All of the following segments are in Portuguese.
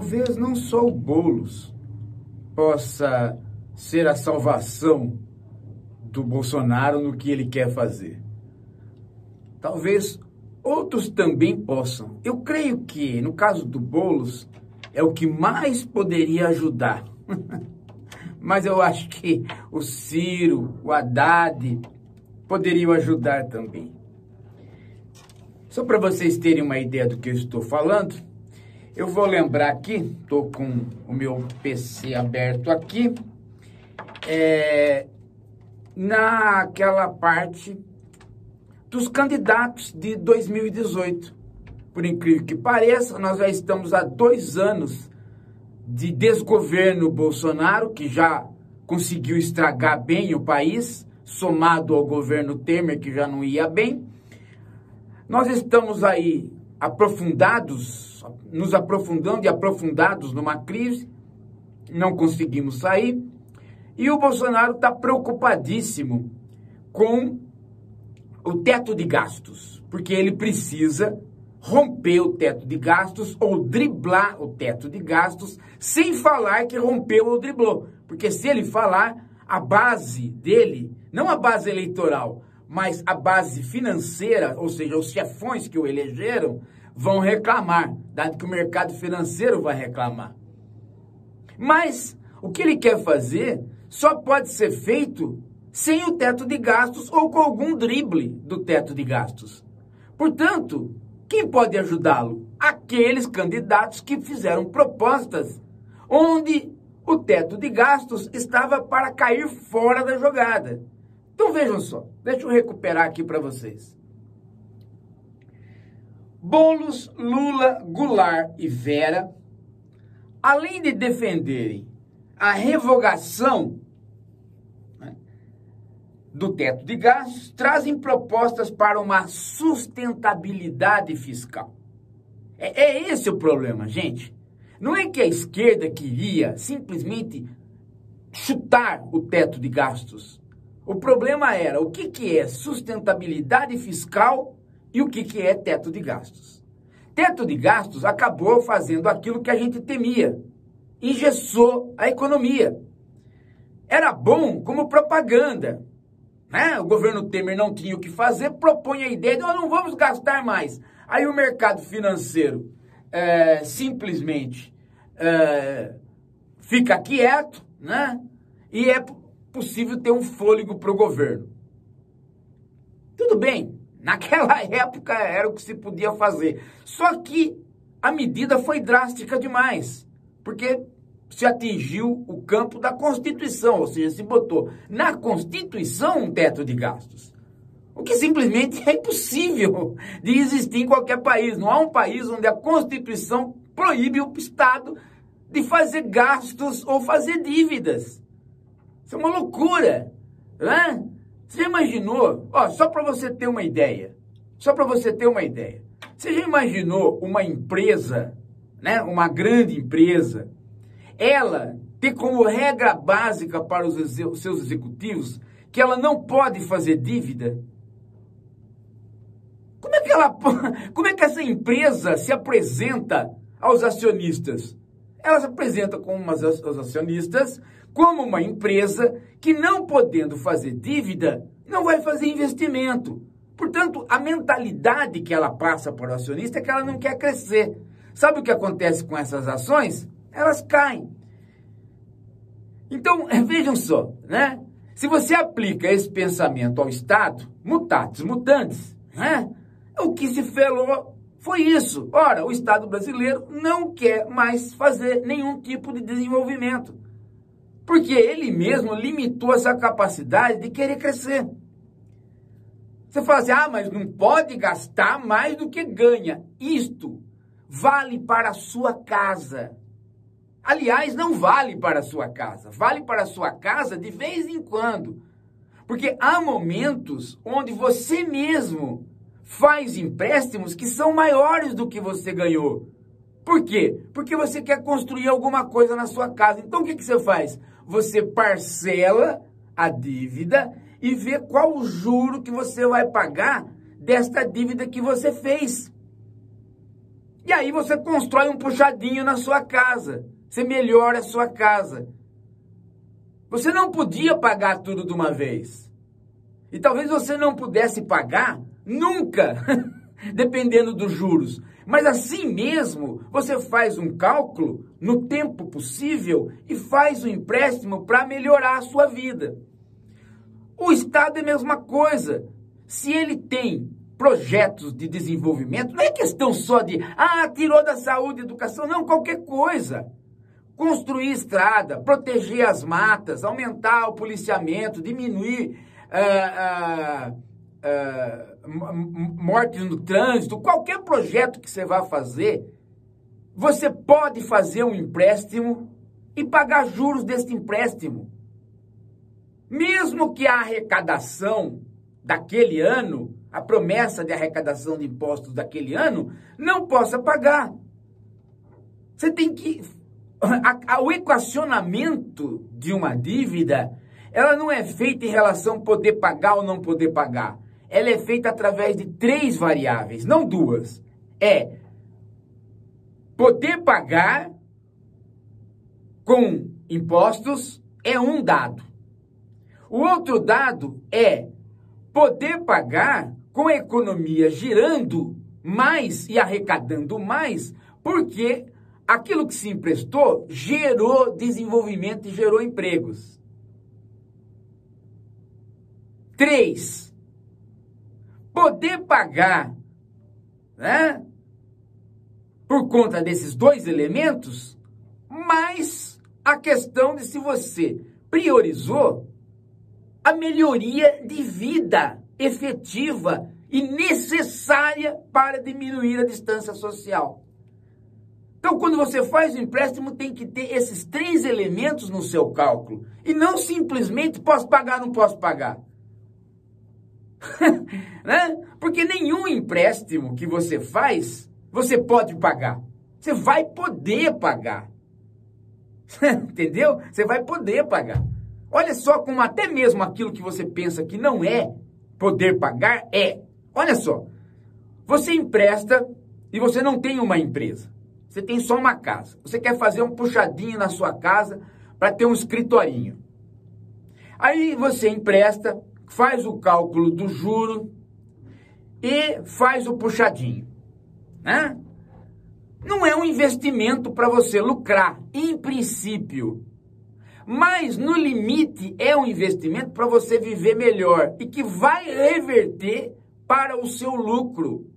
talvez não só o Boulos possa ser a salvação do Bolsonaro no que ele quer fazer. Talvez outros também possam. Eu creio que, no caso do Boulos, é o que mais poderia ajudar. Mas eu acho que o Ciro, o Haddad poderiam ajudar também. Só para vocês terem uma ideia do que eu estou falando, eu vou lembrar aqui, estou com o meu PC aberto aqui, é, naquela parte dos candidatos de 2018. Por incrível que pareça, nós já estamos há dois anos de desgoverno Bolsonaro, que já conseguiu estragar bem o país, somado ao governo Temer, que já não ia bem. Nós estamos aí aprofundados, nos aprofundando e aprofundados numa crise, não conseguimos sair. E o Bolsonaro está preocupadíssimo com o teto de gastos, porque ele precisa romper o teto de gastos ou driblar o teto de gastos, sem falar que rompeu ou driblou. Porque se ele falar, a base dele, não a base eleitoral, mas a base financeira, ou seja, os chefões que o elegeram, vão reclamar, dado que o mercado financeiro vai reclamar. Mas o que ele quer fazer só pode ser feito sem o teto de gastos ou com algum drible do teto de gastos. Portanto, quem pode ajudá-lo? Aqueles candidatos que fizeram propostas onde o teto de gastos estava para cair fora da jogada. Então vejam só, deixa eu recuperar aqui para vocês. Bolos, Lula, Goulart e Vera, além de defenderem a revogação do teto de gastos trazem propostas para uma sustentabilidade fiscal. É, é, esse o problema, gente. Não é que a esquerda queria simplesmente chutar o teto de gastos. O problema era o que, que é sustentabilidade fiscal e o que, que é teto de gastos. Teto de gastos acabou fazendo aquilo que a gente temia. Engessou a economia. Era bom como propaganda, né? O governo Temer não tinha o que fazer, propõe a ideia de nós não vamos gastar mais. Aí o mercado financeiro é, simplesmente é, fica quieto, né? E é possível ter um fôlego para o governo. Tudo bem, naquela época era o que se podia fazer. Só que a medida foi drástica demais, porque se atingiu o campo da Constituição, ou seja, se botou na Constituição um teto de gastos. O que simplesmente é impossível de existir em qualquer país. Não há um país onde a Constituição proíbe o Estado de fazer gastos ou fazer dívidas. Isso é uma loucura. Né? Você imaginou? Ó, só para você ter uma ideia. Só para você ter uma ideia. Você já imaginou uma empresa, né, uma grande empresa, ela tem como regra básica para os seus executivos que ela não pode fazer dívida? Como é que ela, como é que essa empresa se apresenta aos acionistas? Ela se apresenta como aos acionistas como uma empresa que não podendo fazer dívida, não vai fazer investimento. Portanto, a mentalidade que ela passa para o acionista é que ela não quer crescer. Sabe o que acontece com essas ações? elas caem. Então, vejam só, né? Se você aplica esse pensamento ao Estado, mutatis mutandis, né? O que se falou foi isso. Ora, o Estado brasileiro não quer mais fazer nenhum tipo de desenvolvimento. Porque ele mesmo limitou essa capacidade de querer crescer. Você fala assim, ah, mas não pode gastar mais do que ganha. Isto vale para a sua casa. Aliás, não vale para a sua casa, vale para a sua casa de vez em quando. Porque há momentos onde você mesmo faz empréstimos que são maiores do que você ganhou. Por quê? Porque você quer construir alguma coisa na sua casa. Então o que, que você faz? Você parcela a dívida e vê qual o juro que você vai pagar desta dívida que você fez. E aí você constrói um puxadinho na sua casa. Você melhora a sua casa. Você não podia pagar tudo de uma vez. E talvez você não pudesse pagar nunca, dependendo dos juros. Mas assim mesmo, você faz um cálculo no tempo possível e faz um empréstimo para melhorar a sua vida. O Estado é a mesma coisa. Se ele tem projetos de desenvolvimento, não é questão só de, ah, tirou da saúde, educação, não, qualquer coisa. Construir estrada, proteger as matas, aumentar o policiamento, diminuir ah, ah, ah, mortes no trânsito, qualquer projeto que você vá fazer, você pode fazer um empréstimo e pagar juros desse empréstimo. Mesmo que a arrecadação daquele ano, a promessa de arrecadação de impostos daquele ano, não possa pagar. Você tem que. A, a, o equacionamento de uma dívida, ela não é feita em relação poder pagar ou não poder pagar. Ela é feita através de três variáveis, não duas. É poder pagar com impostos é um dado. O outro dado é poder pagar com a economia girando mais e arrecadando mais, porque aquilo que se emprestou gerou desenvolvimento e gerou empregos. Três, poder pagar, né, por conta desses dois elementos, mais a questão de se você priorizou a melhoria de vida efetiva e necessária para diminuir a distância social. Então, quando você faz o empréstimo, tem que ter esses três elementos no seu cálculo. E não simplesmente posso pagar, não posso pagar. né? Porque nenhum empréstimo que você faz, você pode pagar. Você vai poder pagar. Entendeu? Você vai poder pagar. Olha só como até mesmo aquilo que você pensa que não é poder pagar é. Olha só. Você empresta e você não tem uma empresa. Você tem só uma casa. Você quer fazer um puxadinho na sua casa para ter um escritorinho. Aí você empresta, faz o cálculo do juro e faz o puxadinho. Né? Não é um investimento para você lucrar, em princípio. Mas no limite é um investimento para você viver melhor e que vai reverter para o seu lucro.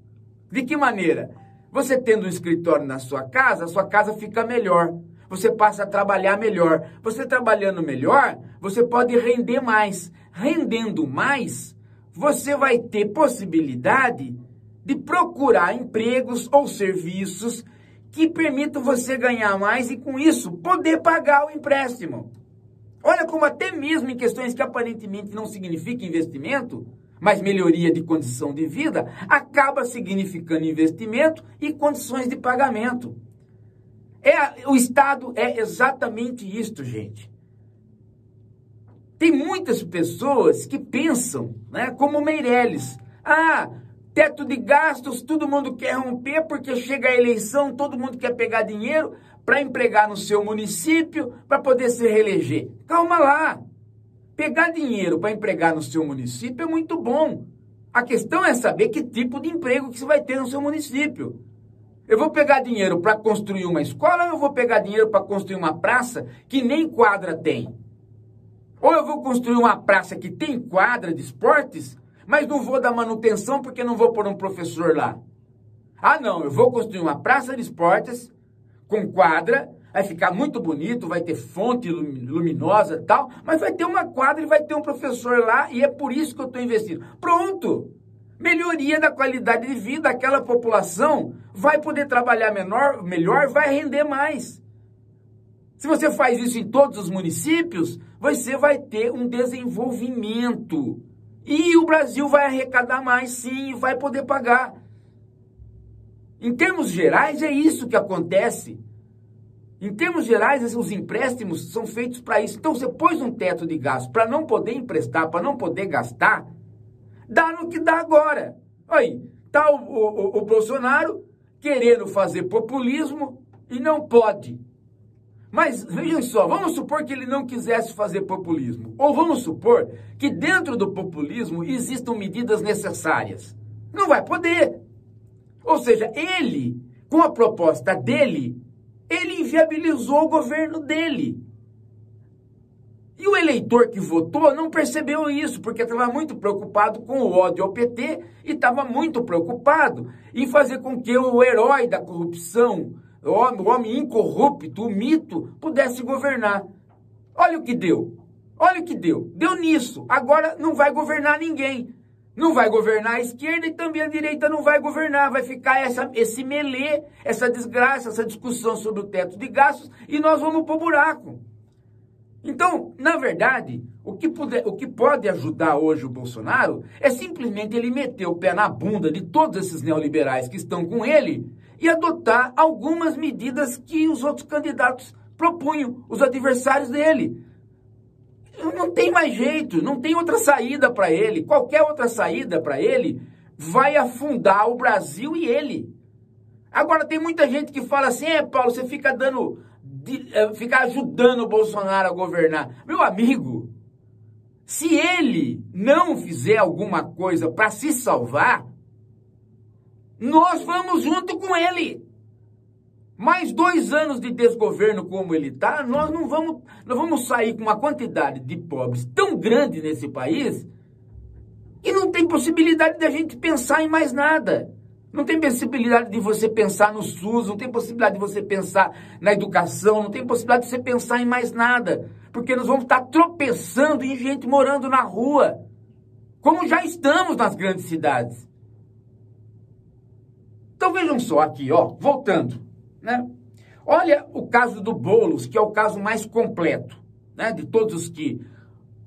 De que maneira? Você tendo um escritório na sua casa, a sua casa fica melhor. Você passa a trabalhar melhor. Você trabalhando melhor, você pode render mais. Rendendo mais, você vai ter possibilidade de procurar empregos ou serviços que permitam você ganhar mais e com isso poder pagar o empréstimo. Olha como até mesmo em questões que aparentemente não significam investimento, mas melhoria de condição de vida, acaba significando investimento e condições de pagamento. É, o Estado é exatamente isto, gente. Tem muitas pessoas que pensam, né, como Meirelles. Ah, teto de gastos, todo mundo quer romper porque chega a eleição, todo mundo quer pegar dinheiro para empregar no seu município para poder se reeleger. Calma lá. Pegar dinheiro para empregar no seu município é muito bom. A questão é saber que tipo de emprego que você vai ter no seu município. Eu vou pegar dinheiro para construir uma escola ou eu vou pegar dinheiro para construir uma praça que nem quadra tem? Ou eu vou construir uma praça que tem quadra de esportes, mas não vou dar manutenção porque não vou pôr um professor lá. Ah, não, eu vou construir uma praça de esportes com quadra, vai ficar muito bonito, vai ter fonte luminosa e tal, mas vai ter uma quadra e vai ter um professor lá e é por isso que eu estou investindo. Pronto! Melhoria da qualidade de vida daquela população, vai poder trabalhar menor, melhor, vai render mais. Se você faz isso em todos os municípios, você vai ter um desenvolvimento. E o Brasil vai arrecadar mais, sim, vai poder pagar. Em termos gerais, é isso que acontece. Em termos gerais, os empréstimos são feitos para isso. Então, você pôs um teto de gasto para não poder emprestar, para não poder gastar, dá no que dá agora. Aí, tá o, o, o Bolsonaro querendo fazer populismo e não pode. Mas vejam só, vamos supor que ele não quisesse fazer populismo. Ou vamos supor que dentro do populismo existam medidas necessárias. Não vai poder. Ou seja, ele, com a proposta dele, ele inviabilizou o governo dele. E o eleitor que votou não percebeu isso, porque estava muito preocupado com o ódio ao PT e estava muito preocupado em fazer com que o herói da corrupção, o homem, incorrupto, o mito, pudesse governar. Olha o que deu. Olha o que deu. Deu nisso. Agora não vai governar ninguém. Não vai governar a esquerda e também a direita não vai governar. Vai ficar essa, esse melê, essa desgraça, essa discussão sobre o teto de gastos e nós vamos pro buraco. Então, na verdade, o que, puder, o que pode ajudar hoje o Bolsonaro é simplesmente ele meter o pé na bunda de todos esses neoliberais que estão com ele e adotar algumas medidas que os outros candidatos propunham, os adversários dele. Não tem mais jeito, não tem outra saída para ele. Qualquer outra saída para ele vai afundar o Brasil e ele. Agora, tem muita gente que fala assim: é, Paulo, você fica dando de, uh, ficar ajudando o Bolsonaro a governar. Meu amigo, se ele não fizer alguma coisa para se salvar, nós vamos junto com ele. Mais dois anos de desgoverno como ele está, nós não vamos, nós vamos sair com uma quantidade de pobres tão grande nesse país que não tem possibilidade de a gente pensar em mais nada. Não tem possibilidade de você pensar no SUS, não tem possibilidade de você pensar na educação, não tem possibilidade de você pensar em mais nada. Porque nós vamos estar tropeçando em gente morando na rua, como já estamos nas grandes cidades. Então vejam só aqui, ó, voltando, né? Olha o caso do Bolos, que é o caso mais completo, né, de todos os que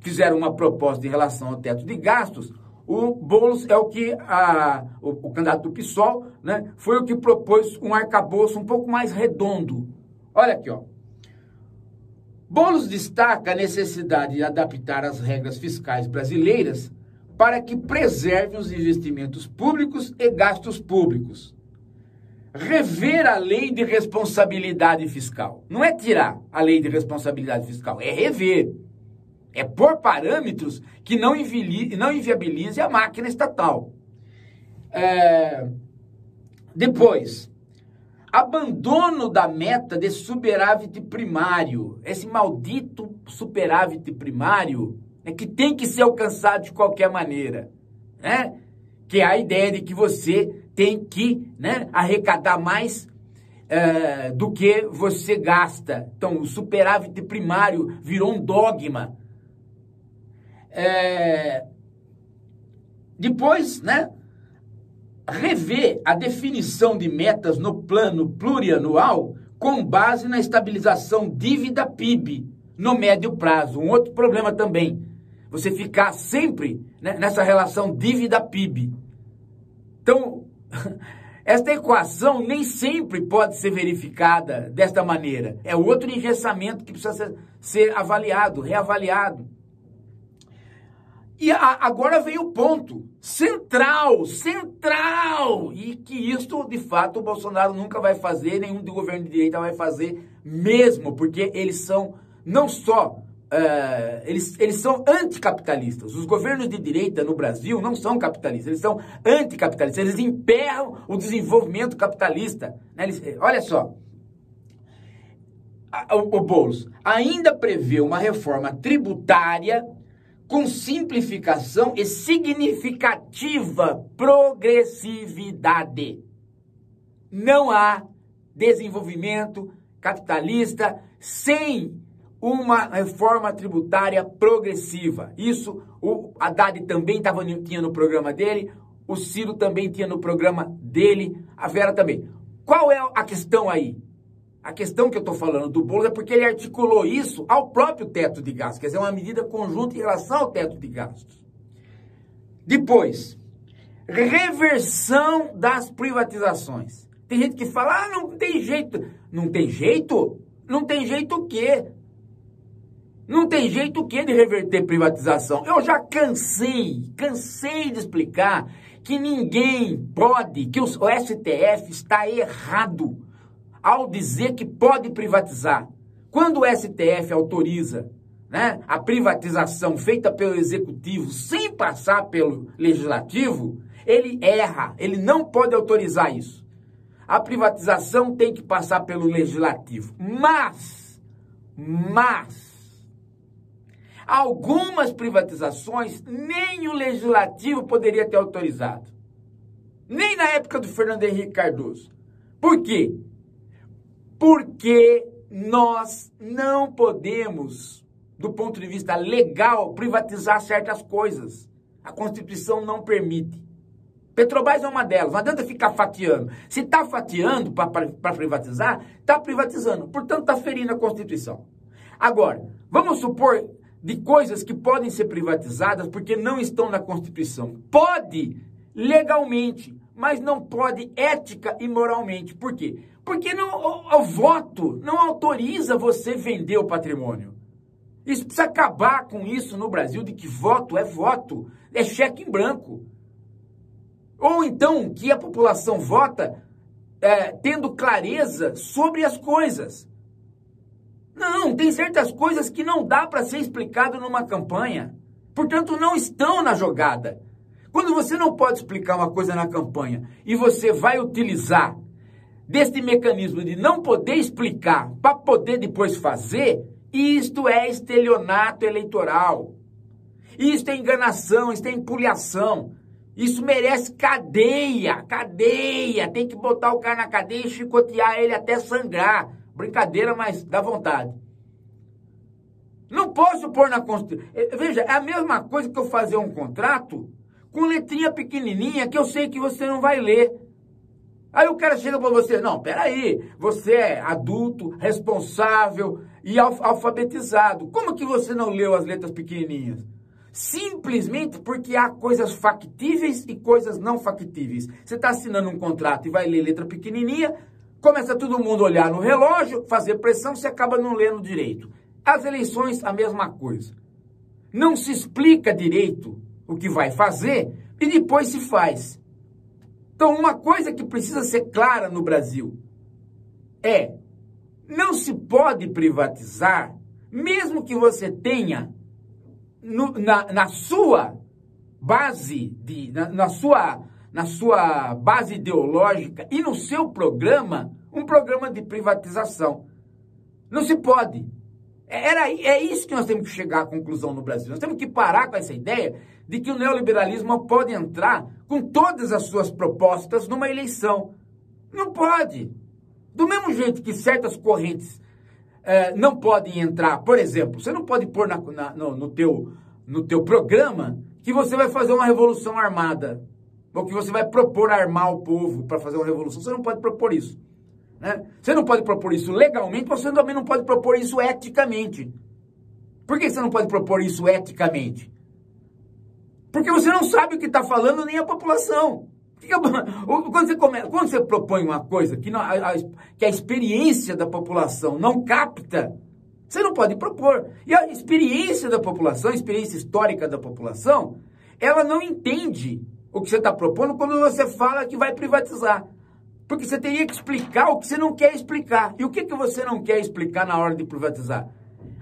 fizeram uma proposta em relação ao teto de gastos. O Boulos é o que a, o, o, candidato do PSOL, né, foi o que propôs um arcabouço um pouco mais redondo. Olha aqui, ó. Boulos destaca a necessidade de adaptar as regras fiscais brasileiras para que preserve os investimentos públicos e gastos públicos. Rever a lei de responsabilidade fiscal. Não é tirar a lei de responsabilidade fiscal, é rever é por parâmetros que não, não inviabilize a máquina estatal. É, depois, abandono da meta de superávit primário. Esse maldito superávit primário é que tem que ser alcançado de qualquer maneira. Né? Que é a ideia de que você tem que né, arrecadar mais é, do que você gasta. Então, o superávit primário virou um dogma é, depois, né, rever a definição de metas no plano plurianual com base na estabilização dívida PIB no médio prazo. Um outro problema também, você ficar sempre né, nessa relação dívida PIB. Então, esta equação nem sempre pode ser verificada desta maneira. É outro engessamento que precisa ser, ser avaliado, reavaliado. E a, agora vem o ponto central, central, e que isso, de fato, o Bolsonaro nunca vai fazer, nenhum do governo de direita vai fazer mesmo, porque eles são não só Uh, eles, eles são anticapitalistas. Os governos de direita no Brasil não são capitalistas, eles são anticapitalistas. Eles emperram o desenvolvimento capitalista. Né? Eles, olha só, o, o Boulos ainda prevê uma reforma tributária com simplificação e significativa progressividade. Não há desenvolvimento capitalista sem uma reforma tributária progressiva. Isso o Haddad também tava, tinha no programa dele, o Ciro também tinha no programa dele, a Vera também. Qual é a questão aí? A questão que eu estou falando do Boulos é porque ele articulou isso ao próprio teto de gastos, quer dizer, uma medida conjunta em relação ao teto de gastos. Depois, reversão das privatizações. Tem gente que fala, ah, não tem jeito. Não tem jeito? Não tem jeito o quê? Não tem jeito o quê de reverter privatização? Eu já cansei, cansei de explicar que ninguém pode, que o STF está errado ao dizer que pode privatizar. Quando o STF autoriza né, a privatização feita pelo executivo sem passar pelo legislativo, ele erra, ele não pode autorizar isso. A privatização tem que passar pelo legislativo. Mas, mas, algumas privatizações nem o legislativo poderia ter autorizado. Nem na época do Fernando Henrique Cardoso. Por quê? Porque nós não podemos do ponto de vista legal, privatizar certas coisas. A Constituição não permite. Petrobras é uma delas, não adianta ficar fatiando. Se está fatiando para privatizar, está privatizando. Portanto, está ferindo a Constituição. Agora, vamos supor de coisas que podem ser privatizadas porque não estão na Constituição. Pode legalmente, mas não pode ética e moralmente. Por quê? Porque não, o, o voto não autoriza você vender o patrimônio. Isso precisa acabar com isso no Brasil, de que voto é voto, é cheque em branco. Ou então que a população vota é, tendo clareza sobre as coisas. Não, tem certas coisas que não dá para ser explicado numa campanha. Portanto, não estão na jogada. Quando você não pode explicar uma coisa na campanha e você vai utilizar deste mecanismo de não poder explicar para poder depois fazer, isto é estelionato eleitoral. Isto é enganação, isto é empulhação. Isso merece cadeia, cadeia. Tem que botar o cara na cadeia e chicotear ele até sangrar. Brincadeira, mas dá vontade. Não posso pôr na Constituição. Eh, veja, é a mesma coisa que eu fazer um contrato com letrinha pequenininha que eu sei que você não vai ler. Aí o cara chega para você, não, peraí, você é adulto, responsável e alfabetizado. Como que você não leu as letras pequenininhas? Simplesmente porque há coisas factíveis e coisas não factíveis. Você está assinando um contrato e vai ler letra pequenininha, começa todo mundo a olhar no relógio, fazer pressão, você acaba não lendo direito. As eleições, a mesma coisa. Não se explica direito o que vai fazer e depois se faz. Então, uma coisa que precisa ser clara no Brasil é: não se pode privatizar, mesmo que você tenha no, na, na, sua base, de, na, na, sua, na sua base ideológica e no seu programa, um programa de privatização. Não se pode. Era, é isso que nós temos que chegar à conclusão no Brasil. Nós temos que parar com essa ideia de que o neoliberalismo pode entrar com todas as suas propostas numa eleição. Não pode. Do mesmo jeito que certas correntes eh, não podem entrar, por exemplo, você não pode pôr na, na, no, no, teu, no teu programa que você vai fazer uma revolução armada, ou que você vai propor armar o povo para fazer uma revolução. Você não pode propor isso. Né? Você não pode propor isso legalmente, você também não pode propor isso eticamente. Por que você não pode propor isso eticamente? Porque você não sabe o que está falando nem a população. Quando você, come, quando você propõe uma coisa que, não, a, a, que a experiência da população não capta, você não pode propor. E a experiência da população, a experiência histórica da população, ela não entende o que você está propondo quando você fala que vai privatizar. Porque você teria que explicar o que você não quer explicar. E o que, que você não quer explicar na hora de privatizar?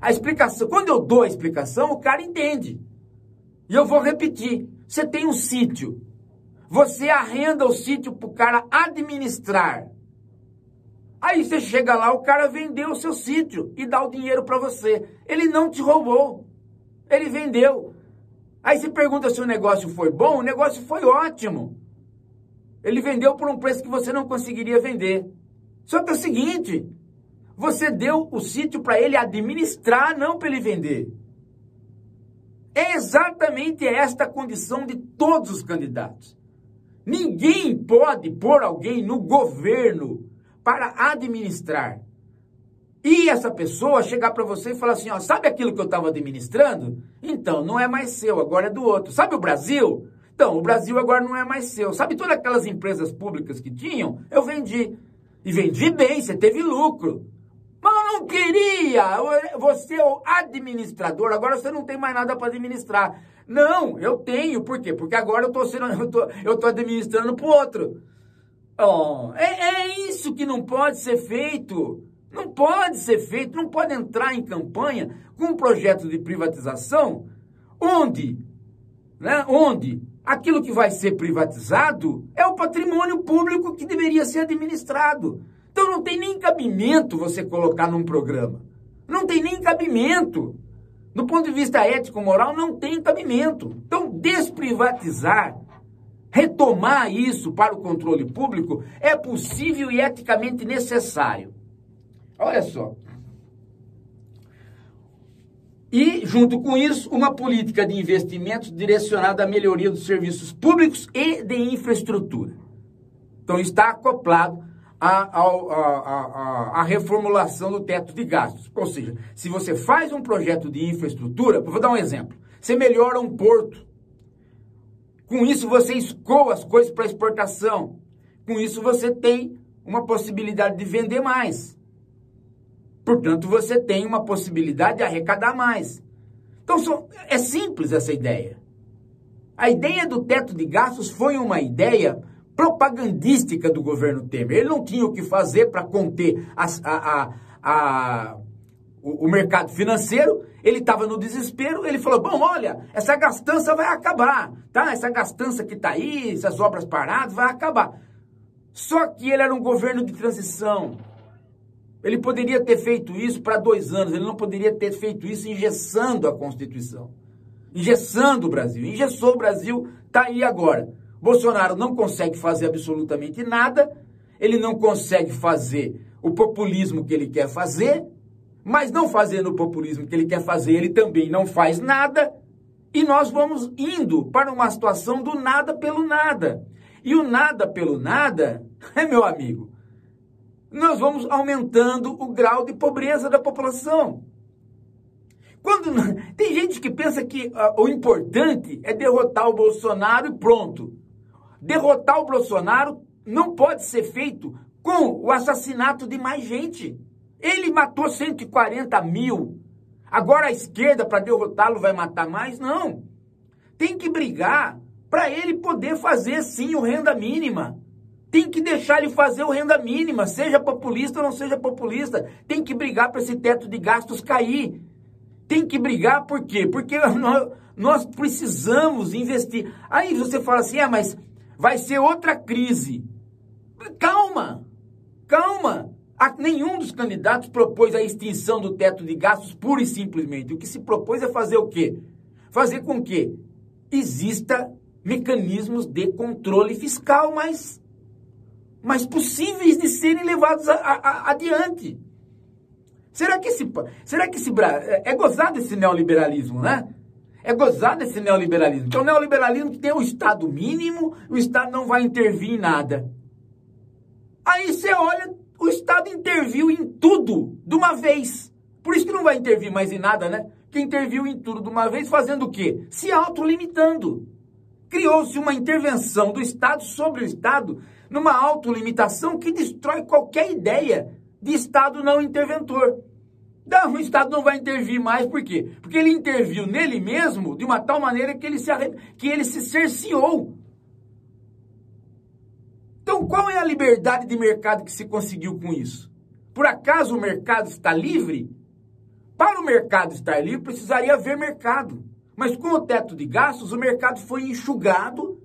A explicação, quando eu dou a explicação, o cara entende. E eu vou repetir: você tem um sítio, você arrenda o sítio para o cara administrar. Aí você chega lá, o cara vendeu o seu sítio e dá o dinheiro para você. Ele não te roubou, ele vendeu. Aí você pergunta se o negócio foi bom, o negócio foi ótimo. Ele vendeu por um preço que você não conseguiria vender. Só que é o seguinte, você deu o sítio para ele administrar, não para ele vender. É exatamente esta a condição de todos os candidatos. Ninguém pode pôr alguém no governo para administrar. E essa pessoa chegar para você e falar assim, ó, sabe aquilo que eu estava administrando? Então, não é mais seu, agora é do outro. Sabe o Brasil? Então, o Brasil agora não é mais seu. Sabe todas aquelas empresas públicas que tinham? Eu vendi. E vendi bem, você teve lucro. Mas eu não queria. Você é o administrador, agora você não tem mais nada para administrar. Não, eu tenho. Por quê? Porque agora eu tô, sendo, eu tô, eu tô administrando para o outro. Oh, é, é isso que não pode ser feito. Não pode ser feito, não pode entrar em campanha com um projeto de privatização onde, né, onde aquilo que vai ser privatizado é o patrimônio público que deveria ser administrado. Então não tem nem cabimento você colocar num programa. Não tem nem cabimento. Do ponto de vista ético-moral, não tem cabimento. Então, desprivatizar, retomar isso para o controle público é possível e eticamente necessário. Olha só. E, junto com isso, uma política de investimentos direcionada à melhoria dos serviços públicos e de infraestrutura. Então, está acoplado à, reformulação do teto de gastos. Ou seja, se você faz um projeto de infraestrutura, vou dar um exemplo. Você melhora um porto. Com isso, você escoa as coisas para exportação. Com isso, você tem uma possibilidade de vender mais. Portanto, você tem uma possibilidade de arrecadar mais. Então, é simples essa ideia. A ideia do teto de gastos foi uma ideia propagandística do governo Temer. Ele não tinha o que fazer para conter a, a, a, o, o mercado financeiro, ele estava no desespero, ele falou, bom, olha, essa gastança vai acabar, tá? Essa gastança que está aí, essas obras paradas, vai acabar. Só que ele era um governo de transição, ele poderia ter feito isso para dois anos, ele não poderia ter feito isso engessando a Constituição. Engessando o Brasil. Engessou o Brasil, está aí agora. Bolsonaro não consegue fazer absolutamente nada, ele não consegue fazer o populismo que ele quer fazer, mas não fazendo o populismo que ele quer fazer, ele também não faz nada, e nós vamos indo para uma situação do nada pelo nada. E o nada pelo nada, é meu amigo, nós vamos aumentando o grau de pobreza da população. Quando tem gente que pensa que uh, o importante é derrotar o Bolsonaro e pronto. Derrotar o Bolsonaro não pode ser feito com o assassinato de mais gente. Ele matou 140 mil. Agora a esquerda, para derrotá-lo, vai matar mais? Não. Tem que brigar para ele poder fazer sim o renda mínima. Tem que deixar ele fazer o renda mínima, seja populista ou não seja populista. Tem que brigar para esse teto de gastos cair. Tem que brigar por quê? Porque nós, nós precisamos investir. Aí você fala assim, é, mas vai ser outra crise. Calma, calma. Nenhum dos candidatos propôs a extinção do teto de gastos pura e simplesmente. O que se propôs é fazer o quê? Fazer com que exista mecanismos de controle fiscal mais mas possíveis de serem levados a, a, a, adiante. Será que esse, será que esse é, é gozado esse neoliberalismo, né? É gozado esse neoliberalismo. Então, o neoliberalismo que tem o Estado mínimo, o Estado não vai intervir em nada. Aí você olha, o Estado interviu em tudo de uma vez. Por isso que não vai intervir mais em nada, né? Que interviu em tudo de uma vez, fazendo o quê? Se autolimitando. Criou-se uma intervenção do Estado sobre o Estado numa autolimitação que destrói qualquer ideia de Estado não interventor. Não, o Estado não vai intervir mais, por quê? Porque ele interviu nele mesmo de uma tal maneira que ele se, que ele se cerceou. Então, qual é a liberdade de mercado que se conseguiu com isso? Por acaso o mercado está livre? Para o mercado estar livre, precisaria haver mercado. Mas com o teto de gastos, o mercado foi enxugado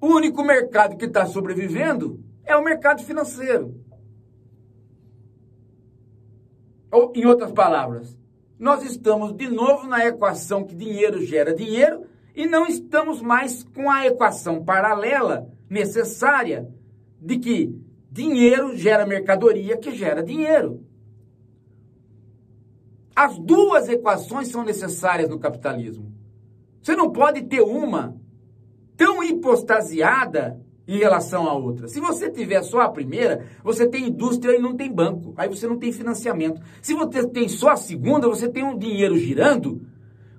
o único mercado que está sobrevivendo é o mercado financeiro. Ou, em outras palavras, nós estamos de novo na equação que dinheiro gera dinheiro e não estamos mais com a equação paralela necessária de que dinheiro gera mercadoria que gera dinheiro. As duas equações são necessárias no capitalismo. Você não pode ter uma tão hipostasiada em relação à outra. Se você tiver só a primeira, você tem indústria e não tem banco. Aí você não tem financiamento. Se você tem só a segunda, você tem um dinheiro girando,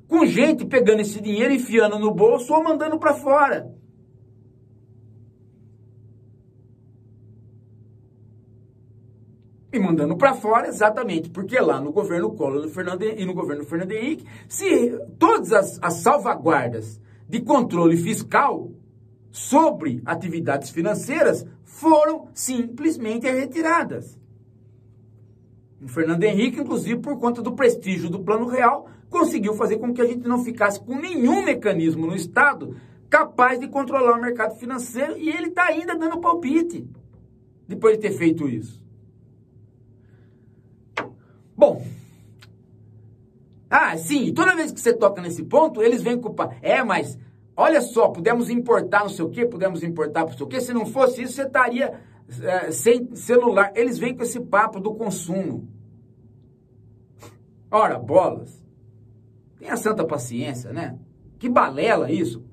com gente pegando esse dinheiro, enfiando no bolso ou mandando para fora. e mandando para fora exatamente, porque lá no governo Collor Fernando, e no governo Fernando Henrique, se todas as, as salvaguardas de controle fiscal sobre atividades financeiras foram simplesmente retiradas. O Fernando Henrique, inclusive, por conta do prestígio do Plano Real, conseguiu fazer com que a gente não ficasse com nenhum mecanismo no Estado capaz de controlar o mercado financeiro e ele está ainda dando palpite depois de ter feito isso. Bom, ah, sim, toda vez que você toca nesse ponto, eles vêm culpar. É, mas olha só, pudemos importar não sei o quê, pudemos importar não sei o quê. Se não fosse isso, você estaria é, sem celular. Eles vêm com esse papo do consumo. Ora, bolas. Tenha santa paciência, né? Que balela isso.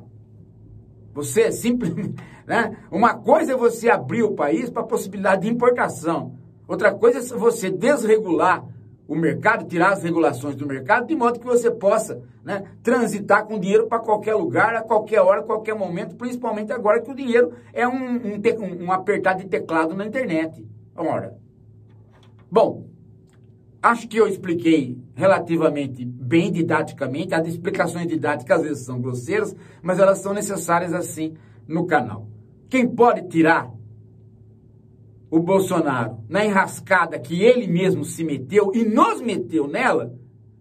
Você simplesmente. Né? Uma coisa é você abrir o país para a possibilidade de importação. Outra coisa é você desregular o mercado, tirar as regulações do mercado, de modo que você possa né, transitar com dinheiro para qualquer lugar, a qualquer hora, a qualquer momento, principalmente agora que o dinheiro é um, um, um apertar de teclado na internet. Ora. Bom, acho que eu expliquei relativamente bem didaticamente. As explicações didáticas às vezes são grosseiras, mas elas são necessárias assim no canal. Quem pode tirar o Bolsonaro na enrascada que ele mesmo se meteu e nos meteu nela,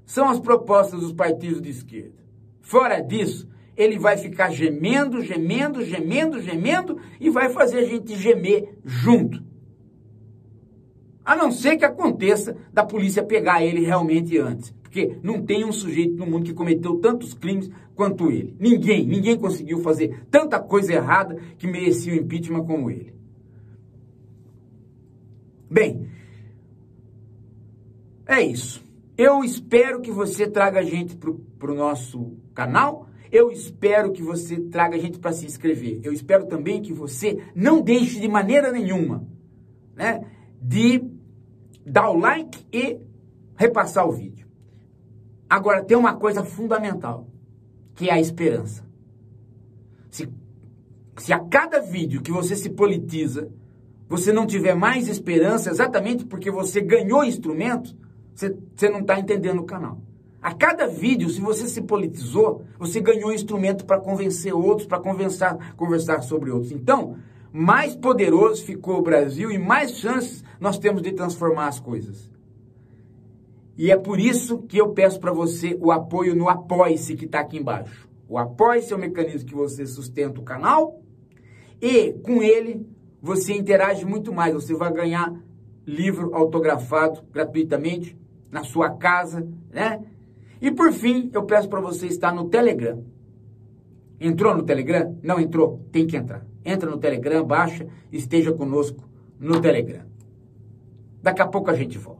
são as propostas dos partidos de esquerda. Fora disso, ele vai ficar gemendo, gemendo, gemendo, gemendo e vai fazer a gente gemer junto. A não ser que aconteça da polícia pegar ele realmente antes. Porque não tem um sujeito no mundo que cometeu tantos crimes quanto ele. Ninguém, ninguém conseguiu fazer tanta coisa errada que merecia o impeachment como ele. Bem, é isso. Eu espero que você traga a gente para o nosso canal. Eu espero que você traga a gente para se inscrever. Eu espero também que você não deixe de maneira nenhuma né, de dar o like e repassar o vídeo. Agora, tem uma coisa fundamental, que é a esperança. Se, se a cada vídeo que você se politiza, você não tiver mais esperança, exatamente porque você ganhou instrumento, você, você não está entendendo o canal. A cada vídeo, se você se politizou, você ganhou instrumento para convencer outros, para conversar, conversar sobre outros. Então, mais poderoso ficou o Brasil e mais chances nós temos de transformar as coisas. E é por isso que eu peço para você o apoio no Apoie-se que está aqui embaixo. O Apoie-se é o mecanismo que você sustenta o canal e com ele você interage muito mais. Você vai ganhar livro autografado gratuitamente na sua casa, né? E por fim, eu peço para você estar no Telegram. Entrou no Telegram? Não entrou? Tem que entrar. Entra no Telegram, baixa, esteja conosco no Telegram. Daqui a pouco a gente volta.